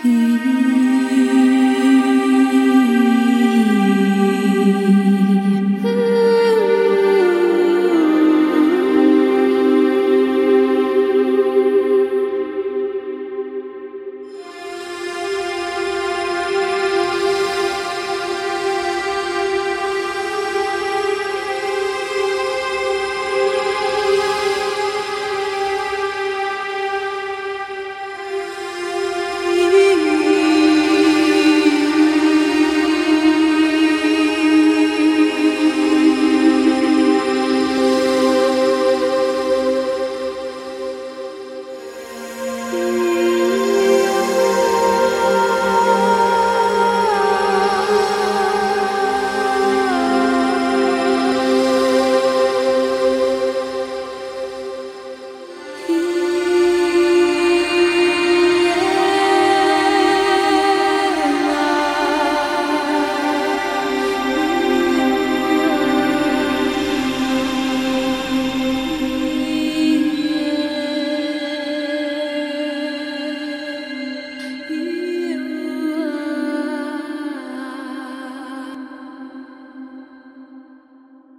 He